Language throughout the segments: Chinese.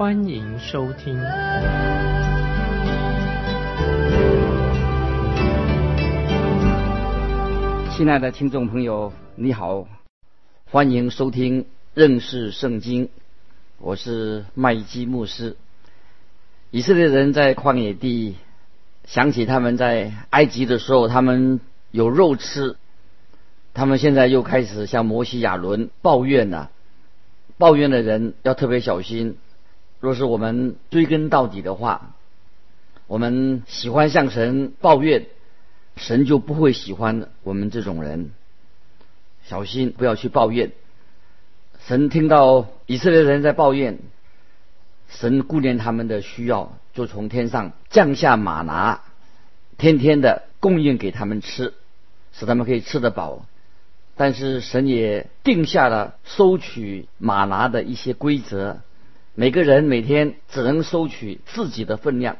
欢迎收听。亲爱的听众朋友，你好，欢迎收听认识圣经，我是麦基牧师。以色列人在旷野地想起他们在埃及的时候，他们。有肉吃，他们现在又开始向摩西亚伦抱怨了。抱怨的人要特别小心。若是我们追根到底的话，我们喜欢向神抱怨，神就不会喜欢我们这种人。小心不要去抱怨。神听到以色列人在抱怨，神顾念他们的需要，就从天上降下马拿，天天的供应给他们吃。使他们可以吃得饱，但是神也定下了收取马拿的一些规则，每个人每天只能收取自己的分量，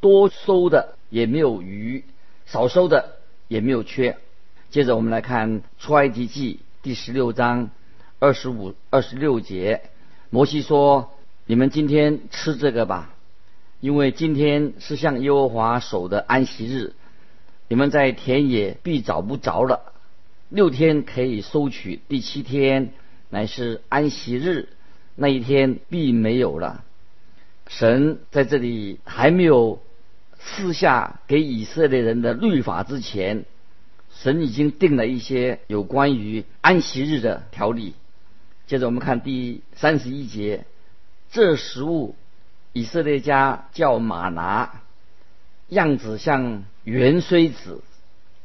多收的也没有余，少收的也没有缺。接着我们来看出埃及记第十六章二十五、二十六节，摩西说：“你们今天吃这个吧，因为今天是向耶和华守的安息日。”你们在田野必找不着了，六天可以收取，第七天乃是安息日，那一天必没有了。神在这里还没有赐下给以色列人的律法之前，神已经定了一些有关于安息日的条例。接着我们看第三十一节，这食物以色列家叫马拿，样子像。圆锥子，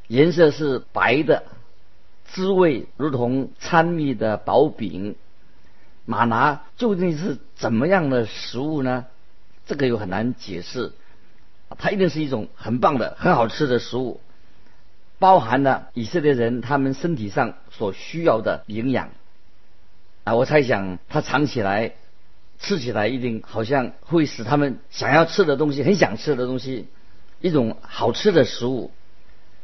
颜色是白的，滋味如同掺蜜的薄饼。马拿究竟是怎么样的食物呢？这个又很难解释。它一定是一种很棒的、很好吃的食物，包含了以色列人他们身体上所需要的营养。啊，我猜想它尝起来、吃起来一定好像会使他们想要吃的东西、很想吃的东西。一种好吃的食物，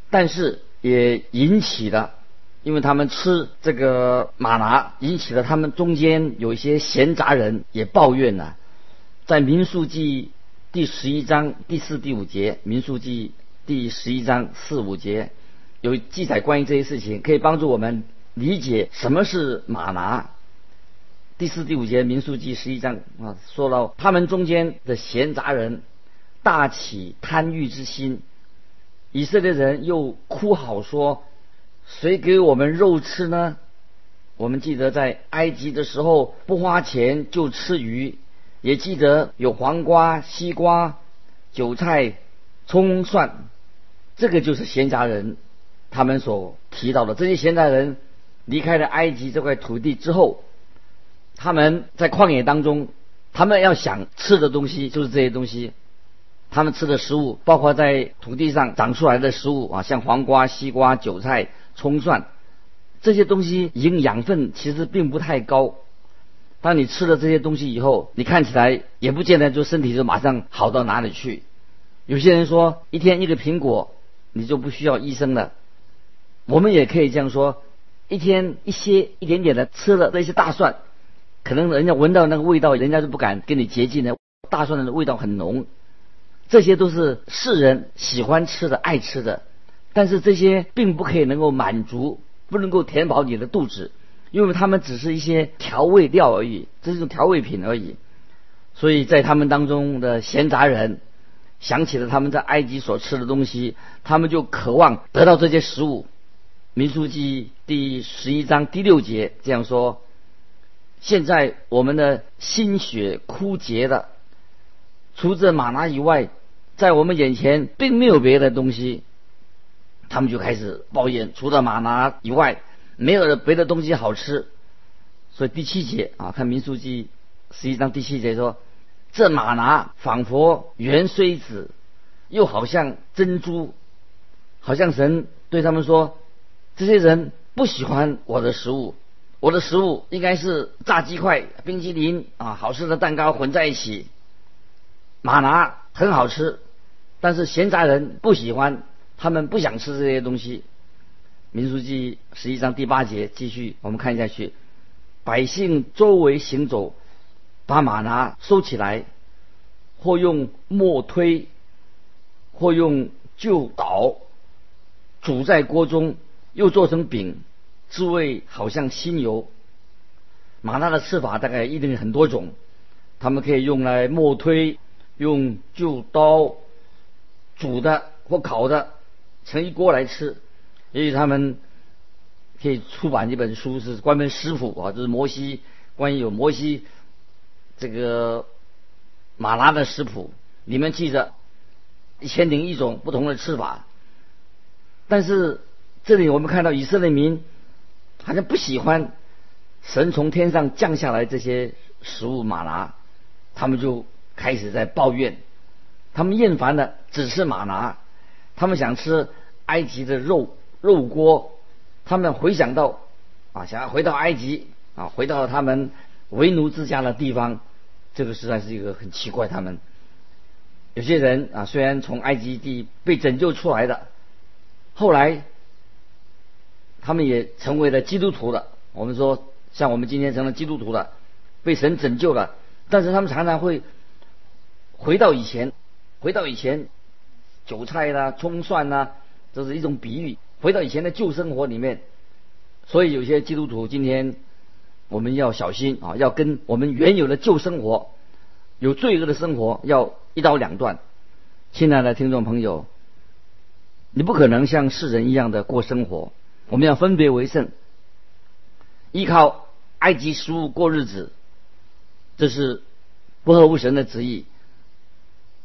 但是也引起了，因为他们吃这个马拿，引起了他们中间有一些闲杂人也抱怨呢。在民数记第十一章第四、第五节，民数记第十一章四五节有记载关于这些事情，可以帮助我们理解什么是马拿。第四、第五节民数记十一章啊，说到他们中间的闲杂人。大起贪欲之心，以色列人又哭嚎说：“谁给我们肉吃呢？”我们记得在埃及的时候不花钱就吃鱼，也记得有黄瓜、西瓜、韭菜、葱蒜，这个就是闲杂人他们所提到的。这些闲杂人离开了埃及这块土地之后，他们在旷野当中，他们要想吃的东西就是这些东西。他们吃的食物，包括在土地上长出来的食物啊，像黄瓜、西瓜、韭菜、葱蒜这些东西，营养分其实并不太高。当你吃了这些东西以后，你看起来也不见得就身体就马上好到哪里去。有些人说，一天一个苹果，你就不需要医生了。我们也可以这样说，一天一些一点点的吃了那些大蒜，可能人家闻到那个味道，人家就不敢跟你接近了。大蒜的味道很浓。这些都是世人喜欢吃的、爱吃的，但是这些并不可以能够满足，不能够填饱你的肚子，因为它们只是一些调味料而已，这是种调味品而已。所以在他们当中的闲杂人想起了他们在埃及所吃的东西，他们就渴望得到这些食物。民书记第十一章第六节这样说：“现在我们的心血枯竭了。”除这马拿以外，在我们眼前并没有别的东西，他们就开始抱怨。除了马拿以外，没有别的东西好吃。所以第七节啊，看民数记十一章第七节说：“这玛拿仿佛圆锥子，又好像珍珠，好像神对他们说：这些人不喜欢我的食物，我的食物应该是炸鸡块、冰淇淋啊，好吃的蛋糕混在一起。玛拿很好吃，但是闲杂人不喜欢，他们不想吃这些东西。民书记十一章第八节继续，我们看下去。百姓周围行走，把马拿收起来，或用磨推，或用旧捣，煮在锅中，又做成饼，滋味好像新油。玛拿的吃法大概一定很多种，他们可以用来磨推。用旧刀煮的或烤的，盛一锅来吃。也许他们可以出版一本书，是关门师傅啊，就是摩西关于有摩西这个马拉的食谱，里面记着一千零一种不同的吃法。但是这里我们看到以色列民好像不喜欢神从天上降下来这些食物马拉，他们就。开始在抱怨，他们厌烦的只是马拿，他们想吃埃及的肉肉锅，他们回想到啊，想要回到埃及啊，回到他们为奴之家的地方，这个实在是一个很奇怪。他们有些人啊，虽然从埃及地被拯救出来的，后来他们也成为了基督徒了。我们说，像我们今天成了基督徒了，被神拯救了，但是他们常常会。回到以前，回到以前，韭菜啦、葱蒜呐，这是一种比喻。回到以前的旧生活里面，所以有些基督徒今天我们要小心啊，要跟我们原有的旧生活、有罪恶的生活要一刀两断。亲爱的听众朋友，你不可能像世人一样的过生活，我们要分别为圣，依靠埃及食物过日子，这是不合乎神的旨意。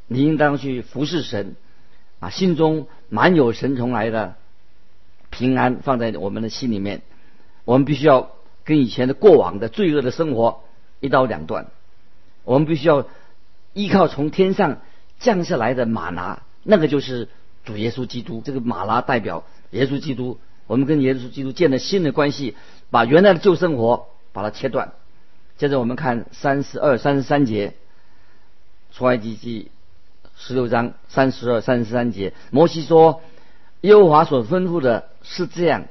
你应当去服侍神，啊，心中满有神从来的平安放在我们的心里面。我们必须要跟以前的过往的罪恶的生活一刀两断。我们必须要依靠从天上降下来的马拿，那个就是主耶稣基督。这个马拿代表耶稣基督。我们跟耶稣基督建了新的关系，把原来的旧生活把它切断。接着我们看三十二、三十三节，出埃及记。十六章三十二、三十三节，摩西说：“耶和华所吩咐的是这样，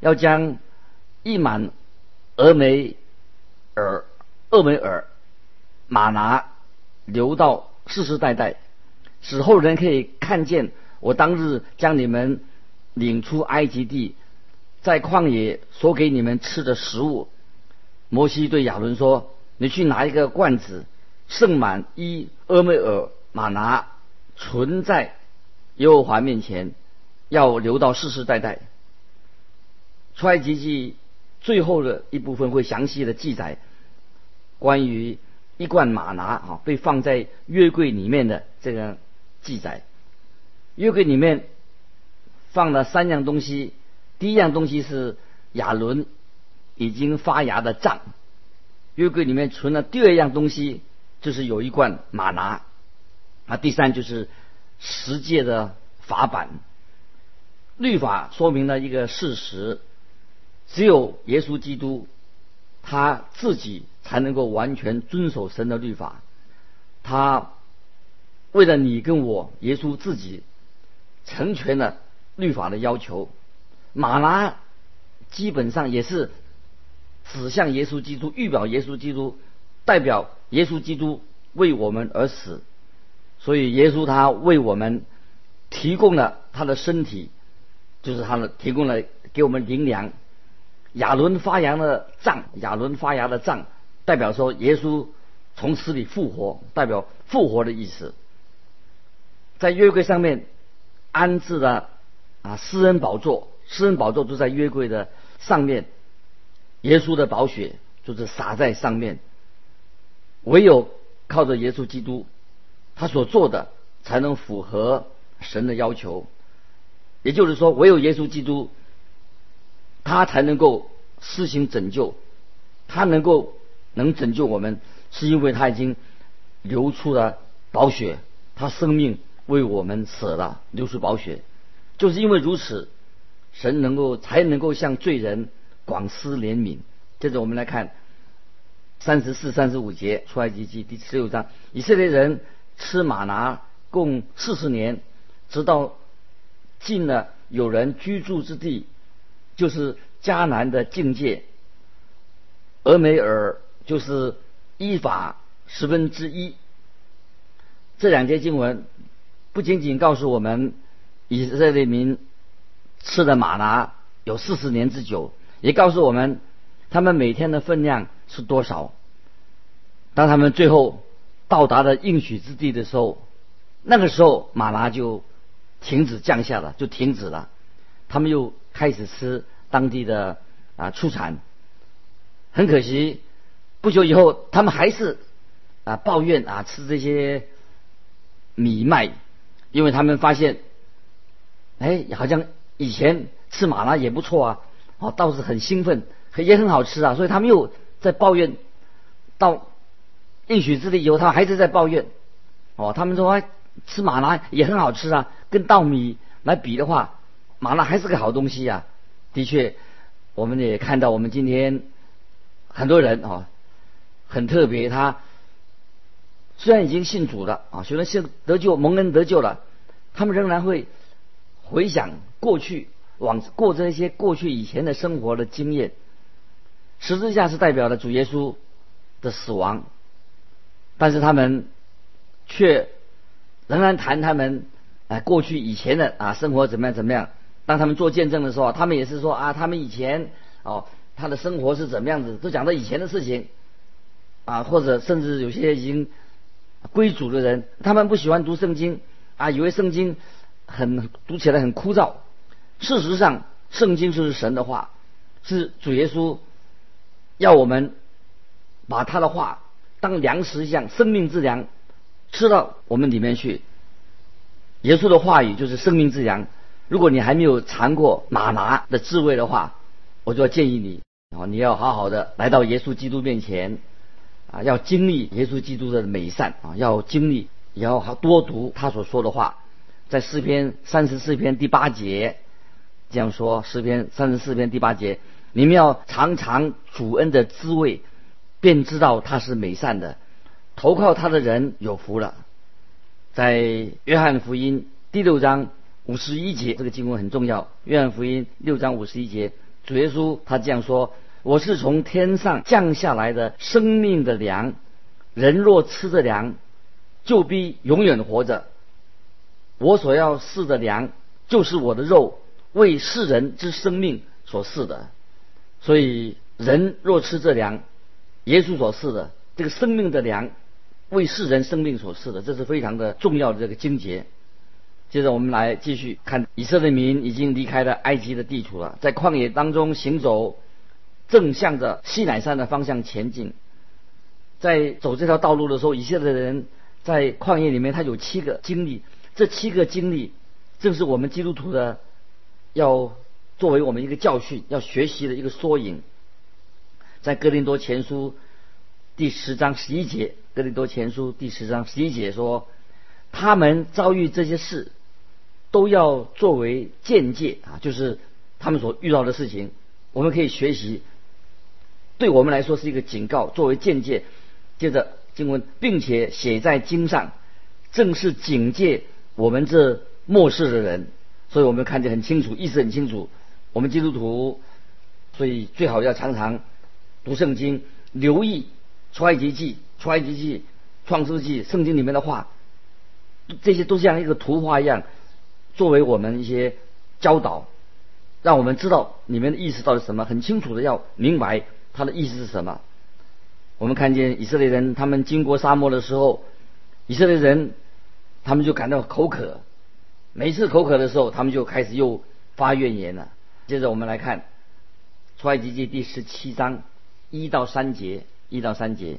要将一满俄梅尔、厄梅尔马拿留到世世代代，使后人可以看见我当日将你们领出埃及地，在旷野所给你们吃的食物。”摩西对亚伦说：“你去拿一个罐子，盛满一俄梅尔。”马拿存在耶和华面前，要留到世世代代。出埃及记最后的一部分会详细的记载关于一罐马拿啊被放在约柜里面的这个记载。约柜里面放了三样东西，第一样东西是亚伦已经发芽的杖。约柜里面存了第二样东西，就是有一罐马拿。啊，第三就是十诫的法版，律法说明了一个事实：只有耶稣基督他自己才能够完全遵守神的律法。他为了你跟我，耶稣自己成全了律法的要求。马拉基本上也是指向耶稣基督，预表耶稣基督，代表耶稣基督为我们而死。所以耶稣他为我们提供了他的身体，就是他的提供了给我们灵粮。亚伦发芽的杖，亚伦发芽的杖，代表说耶稣从死里复活，代表复活的意思。在约柜上面安置了啊施恩宝座，施恩宝座就在约柜的上面，耶稣的宝血就是洒在上面。唯有靠着耶稣基督。他所做的才能符合神的要求，也就是说，唯有耶稣基督，他才能够施行拯救，他能够能拯救我们，是因为他已经流出了宝血，他生命为我们死了，流出宝血，就是因为如此，神能够才能够向罪人广施怜悯。接着我们来看三十四、三十五节出埃及记第十六章，以色列人吃玛拿共四十年，直到进了有人居住之地，就是迦南的境界。俄梅尔就是依法十分之一。这两节经文不仅仅告诉我们以色列民吃的玛拿有四十年之久，也告诉我们他们每天的分量是多少。当他们最后到达了应许之地的时候，那个时候马拉就停止降下了，就停止了。他们又开始吃当地的啊出产。很可惜，不久以后，他们还是啊抱怨啊吃这些米麦，因为他们发现，哎，好像以前吃马拉也不错啊，哦，倒是很兴奋，也很好吃啊，所以他们又在抱怨。到应许之地以后，他还是在抱怨。哦，他们说吃马拉也很好吃啊，跟稻米来比的话，马拉还是个好东西呀。的确，我们也看到我们今天。很多人啊，很特别。他虽然已经信主了啊，虽然信得救、蒙恩得救了，他们仍然会回想过去，往过这些过去以前的生活的经验。十字架是代表了主耶稣的死亡，但是他们却仍然谈他们啊过去以前的啊生活怎么样怎么样。当他们做见证的时候，他们也是说啊，他们以前哦。他的生活是怎么样子？都讲到以前的事情，啊，或者甚至有些已经归主的人，他们不喜欢读圣经，啊，以为圣经很读起来很枯燥。事实上，圣经就是神的话，是主耶稣要我们把他的话当粮食一样，生命之粮，吃到我们里面去。耶稣的话语就是生命之粮。如果你还没有尝过马拿的滋味的话，我就要建议你啊，你要好好的来到耶稣基督面前啊，要经历耶稣基督的美善啊，要经历，也要多读他所说的话。在诗篇三十四篇第八节这样说：诗篇三十四篇第八节，你们要尝尝主恩的滋味，便知道他是美善的。投靠他的人有福了。在约翰福音第六章五十一节，这个经文很重要。约翰福音六章五十一节。主耶稣他这样说：“我是从天上降下来的生命的粮，人若吃着粮，就必永远活着。我所要试的粮，就是我的肉，为世人之生命所试的。所以人若吃这粮，耶稣所示的这个生命的粮，为世人生命所示的，这是非常的重要的这个经节。”接着我们来继续看，以色列民已经离开了埃及的地图了，在旷野当中行走，正向着西乃山的方向前进。在走这条道路的时候，以色列人在旷野里面，他有七个经历，这七个经历正是我们基督徒的要作为我们一个教训、要学习的一个缩影。在哥林多前书第十章十一节，哥林多前书第十章十一节说。他们遭遇这些事，都要作为见解啊，就是他们所遇到的事情，我们可以学习，对我们来说是一个警告，作为见解。接着经文，并且写在经上，正是警戒我们这末世的人。所以我们看见很清楚，意思很清楚。我们基督徒，所以最好要常常读圣经，留意出埃及记、出埃及记、创世纪圣经里面的话。这些都像一个图画一样，作为我们一些教导，让我们知道里面的意思到底什么，很清楚的要明白它的意思是什么。我们看见以色列人他们经过沙漠的时候，以色列人他们就感到口渴，每次口渴的时候，他们就开始又发怨言了。接着我们来看出埃及记第十七章一到三节，一到三节，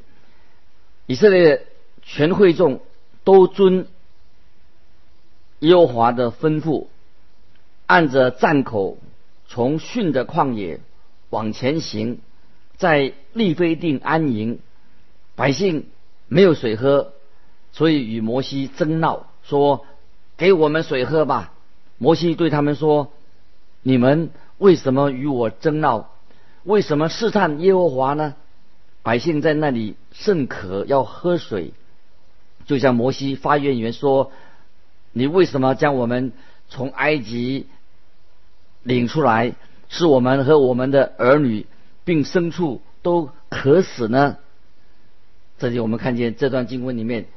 以色列全会众都遵。耶和华的吩咐，按着战口从逊的旷野往前行，在利非定安营。百姓没有水喝，所以与摩西争闹，说：“给我们水喝吧。”摩西对他们说：“你们为什么与我争闹？为什么试探耶和华呢？”百姓在那里甚渴，要喝水，就像摩西发怨言说：“你为什么将我们从埃及领出来，使我们和我们的儿女并牲畜都渴死呢？”这里我们看见这段经文里面，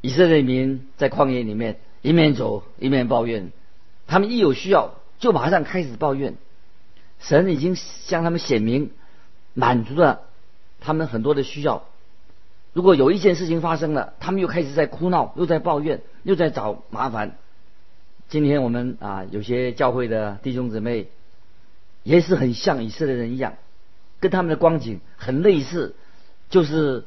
以色列民在旷野里面一面走一面抱怨，他们一有需要就马上开始抱怨，神已经向他们显明满足了。他们很多的需要，如果有一件事情发生了，他们又开始在哭闹，又在抱怨，又在找麻烦。今天我们啊，有些教会的弟兄姊妹也是很像以色列人一样，跟他们的光景很类似，就是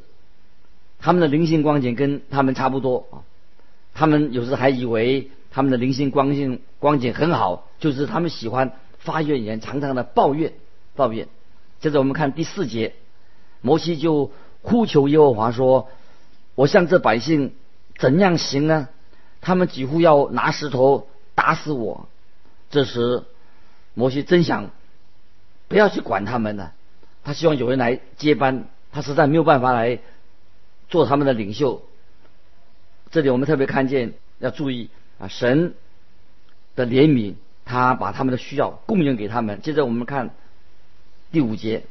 他们的灵性光景跟他们差不多啊。他们有时还以为他们的灵性光景光景很好，就是他们喜欢发怨言，常常的抱怨抱怨。接着我们看第四节。摩西就呼求耶和华说：“我向这百姓怎样行呢？他们几乎要拿石头打死我。”这时，摩西真想不要去管他们了。他希望有人来接班，他实在没有办法来做他们的领袖。这里我们特别看见要注意啊，神的怜悯，他把他们的需要供应给他们。接着我们看第五节。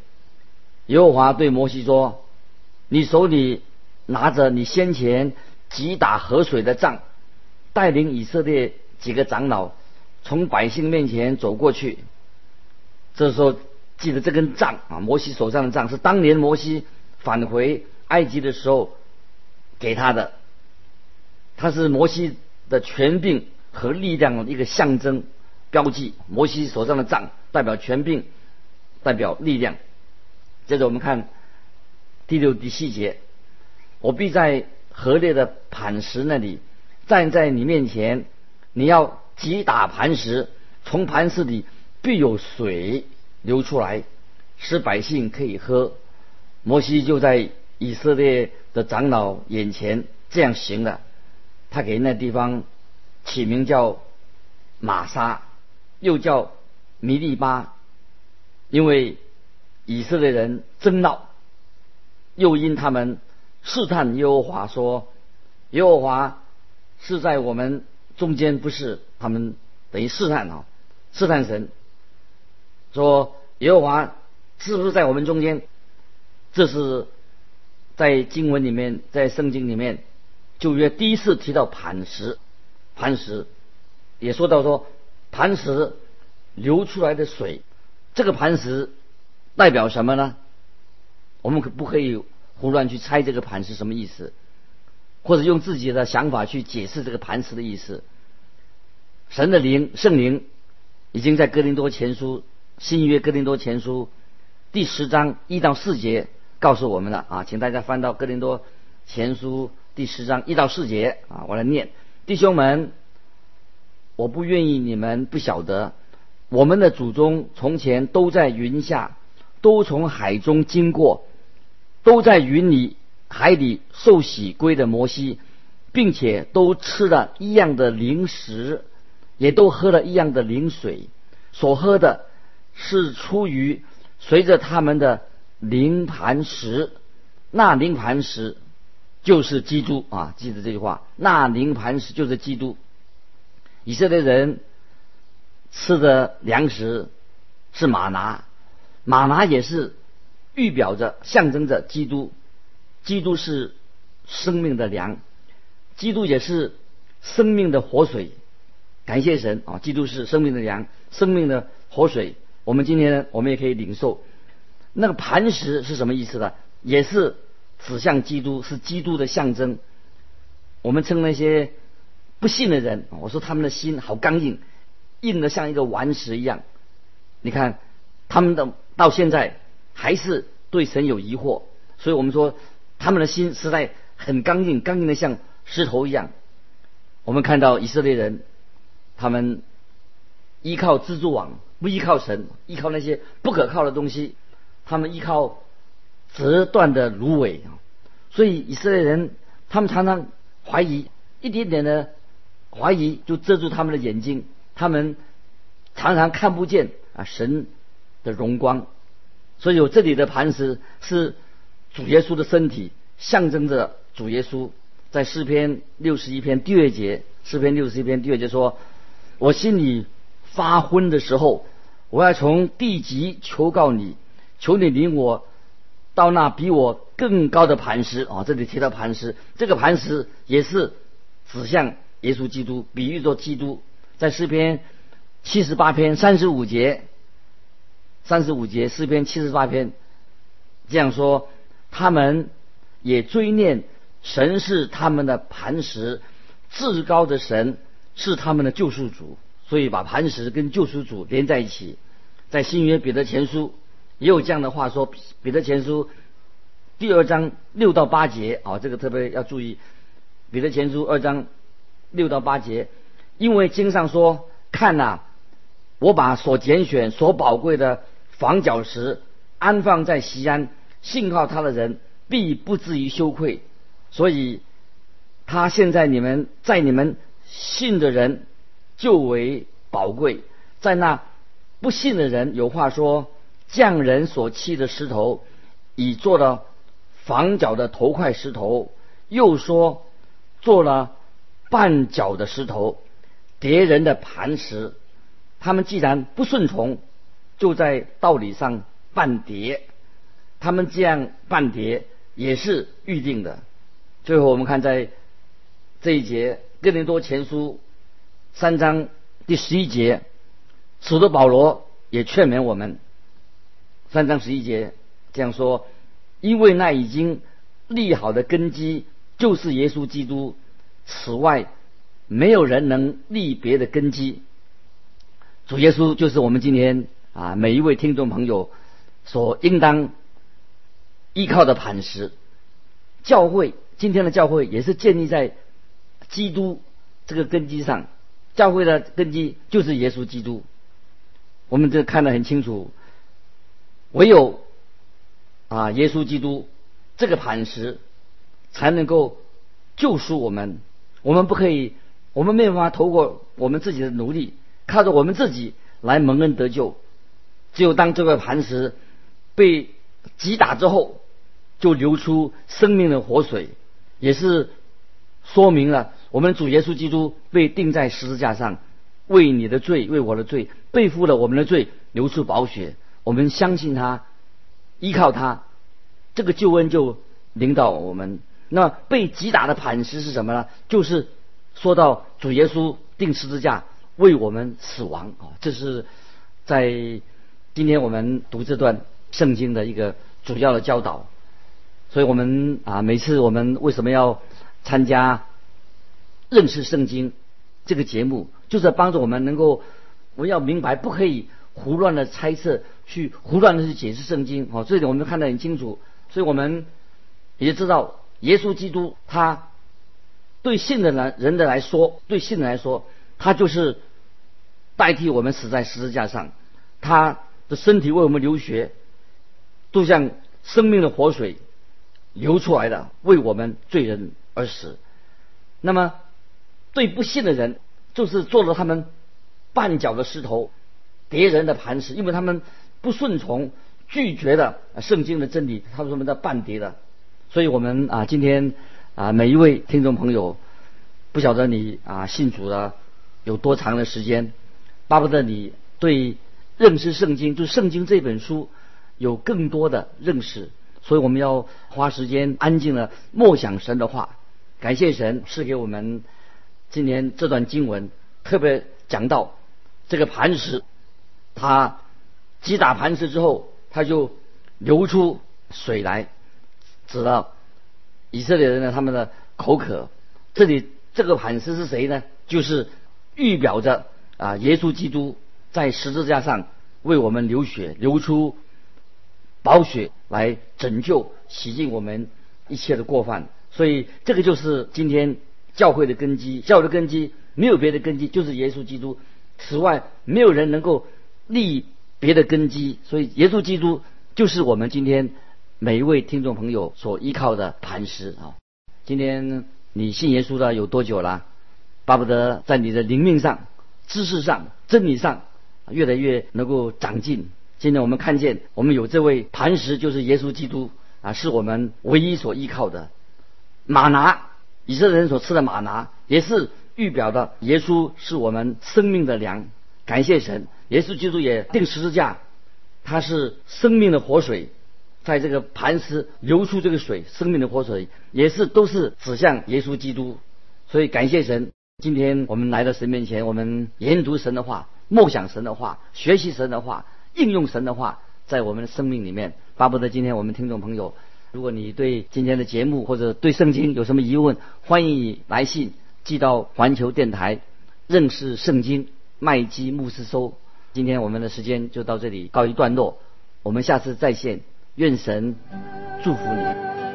耶和华对摩西说：“你手里拿着你先前击打河水的杖，带领以色列几个长老从百姓面前走过去。这时候记得这根杖啊，摩西手上的杖是当年摩西返回埃及的时候给他的，它是摩西的权柄和力量的一个象征标记。摩西手上的杖代表权柄，代表力量。”接着我们看第六、第七节，我必在河裂的磐石那里站在你面前，你要击打磐石，从磐石里必有水流出来，使百姓可以喝。摩西就在以色列的长老眼前这样行了，他给那地方起名叫玛莎，又叫弥利巴，因为。以色列人争闹，又因他们试探耶和华说：“耶和华是在我们中间，不是？”他们等于试探啊，试探神，说耶和华是不是在我们中间？这是在经文里面，在圣经里面旧约第一次提到磐石，磐石也说到说磐石流出来的水，这个磐石。代表什么呢？我们可不可以胡乱去猜这个磐石什么意思，或者用自己的想法去解释这个磐石的意思？神的灵圣灵已经在哥林多前书新约哥林多前书第十章一到四节告诉我们了啊，请大家翻到哥林多前书第十章一到四节啊，我来念：弟兄们，我不愿意你们不晓得，我们的祖宗从前都在云下。都从海中经过，都在云里海里受洗归的摩西，并且都吃了一样的零食，也都喝了一样的灵水，所喝的是出于随着他们的灵磐石，那灵磐石就是基督啊！记得这句话，那灵磐石就是基督。以色列人吃的粮食是玛拿。玛拿也是预表着、象征着基督，基督是生命的粮，基督也是生命的活水。感谢神啊！基督是生命的粮，生命的活水。我们今天，我们也可以领受。那个磐石是什么意思呢？也是指向基督，是基督的象征。我们称那些不信的人，我说他们的心好刚硬，硬的像一个顽石一样。你看他们的。到现在还是对神有疑惑，所以我们说他们的心实在很刚硬，刚硬的像石头一样。我们看到以色列人，他们依靠蜘蛛网，不依靠神，依靠那些不可靠的东西，他们依靠折断的芦苇。所以以色列人他们常常怀疑，一点点的怀疑就遮住他们的眼睛，他们常常看不见啊神的荣光。所以有这里的磐石是主耶稣的身体，象征着主耶稣。在诗篇六十一篇第二节，诗篇六十一篇第二节说：“我心里发昏的时候，我要从地极求告你，求你领我到那比我更高的磐石。”啊，这里提到磐石，这个磐石也是指向耶稣基督，比喻作基督。在诗篇七十八篇三十五节，三十五节诗篇七十八篇这样说：他们也追念。神是他们的磐石，至高的神是他们的救赎主，所以把磐石跟救赎主连在一起。在新约彼得前书也有这样的话说：彼得前书第二章六到八节啊，这个特别要注意。彼得前书二章六到八节，因为经上说：“看呐，我把所拣选、所宝贵的房角石安放在西安，信靠他的人必不至于羞愧。”所以，他现在你们在你们信的人就为宝贵，在那不信的人有话说：匠人所砌的石头，已做了房角的头块石头；又说做了绊脚的石头，叠人的磐石。他们既然不顺从，就在道理上半叠。他们这样半叠也是预定的。最后，我们看在这一节《哥林多前书》三章第十一节，使徒保罗也劝勉我们。三章十一节这样说：“因为那已经立好的根基就是耶稣基督，此外没有人能立别的根基。主耶稣就是我们今天啊每一位听众朋友所应当依靠的磐石，教会。”今天的教会也是建立在基督这个根基上，教会的根基就是耶稣基督。我们这看得很清楚，唯有啊耶稣基督这个磐石才能够救赎我们。我们不可以，我们没有办法透过我们自己的努力，靠着我们自己来蒙恩得救。只有当这个磐石被击打之后，就流出生命的活水。也是说明了我们主耶稣基督被钉在十字架上，为你的罪，为我的罪，背负了我们的罪，流出宝血。我们相信他，依靠他，这个救恩就领导我们。那被击打的磐石是什么呢？就是说到主耶稣钉十字架为我们死亡啊！这是在今天我们读这段圣经的一个主要的教导。所以我们啊，每次我们为什么要参加认识圣经这个节目，就是帮助我们能够，我们要明白，不可以胡乱的猜测，去胡乱的去解释圣经。哦，这点我们看得很清楚。所以我们也知道，耶稣基督他对信的人人的来说，对信的来说，他就是代替我们死在十字架上，他的身体为我们流血，就像生命的活水。流出来的为我们罪人而死，那么对不信的人，就是做了他们绊脚的石头，敌人的磐石，因为他们不顺从、拒绝了圣经的真理，他们的绊跌的。所以我们啊，今天啊，每一位听众朋友，不晓得你啊信主了有多长的时间，巴不得你对认识圣经，就圣经这本书有更多的认识。所以我们要花时间安静的默想神的话，感谢神赐给我们今年这段经文，特别讲到这个磐石，它击打磐石之后，它就流出水来，指到以色列人的他们的口渴。这里这个磐石是谁呢？就是预表着啊，耶稣基督在十字架上为我们流血，流出。宝血来拯救、洗净我们一切的过犯，所以这个就是今天教会的根基。教会的根基没有别的根基，就是耶稣基督。此外，没有人能够立别的根基。所以，耶稣基督就是我们今天每一位听众朋友所依靠的磐石啊！今天你信耶稣的有多久了？巴不得在你的灵命上、知识上、真理上，越来越能够长进。今天我们看见，我们有这位磐石，就是耶稣基督啊，是我们唯一所依靠的。马拿，以色列人所吃的马拿，也是预表的耶稣是我们生命的粮。感谢神，耶稣基督也定十字架，他是生命的活水，在这个磐石流出这个水，生命的活水也是都是指向耶稣基督。所以感谢神。今天我们来到神面前，我们研读神的话，默想神的话，学习神的话，应用神的话，在我们的生命里面。巴不得今天我们听众朋友，如果你对今天的节目或者对圣经有什么疑问，欢迎你来信寄到环球电台认识圣经麦基牧师收。今天我们的时间就到这里告一段落，我们下次再见，愿神祝福你。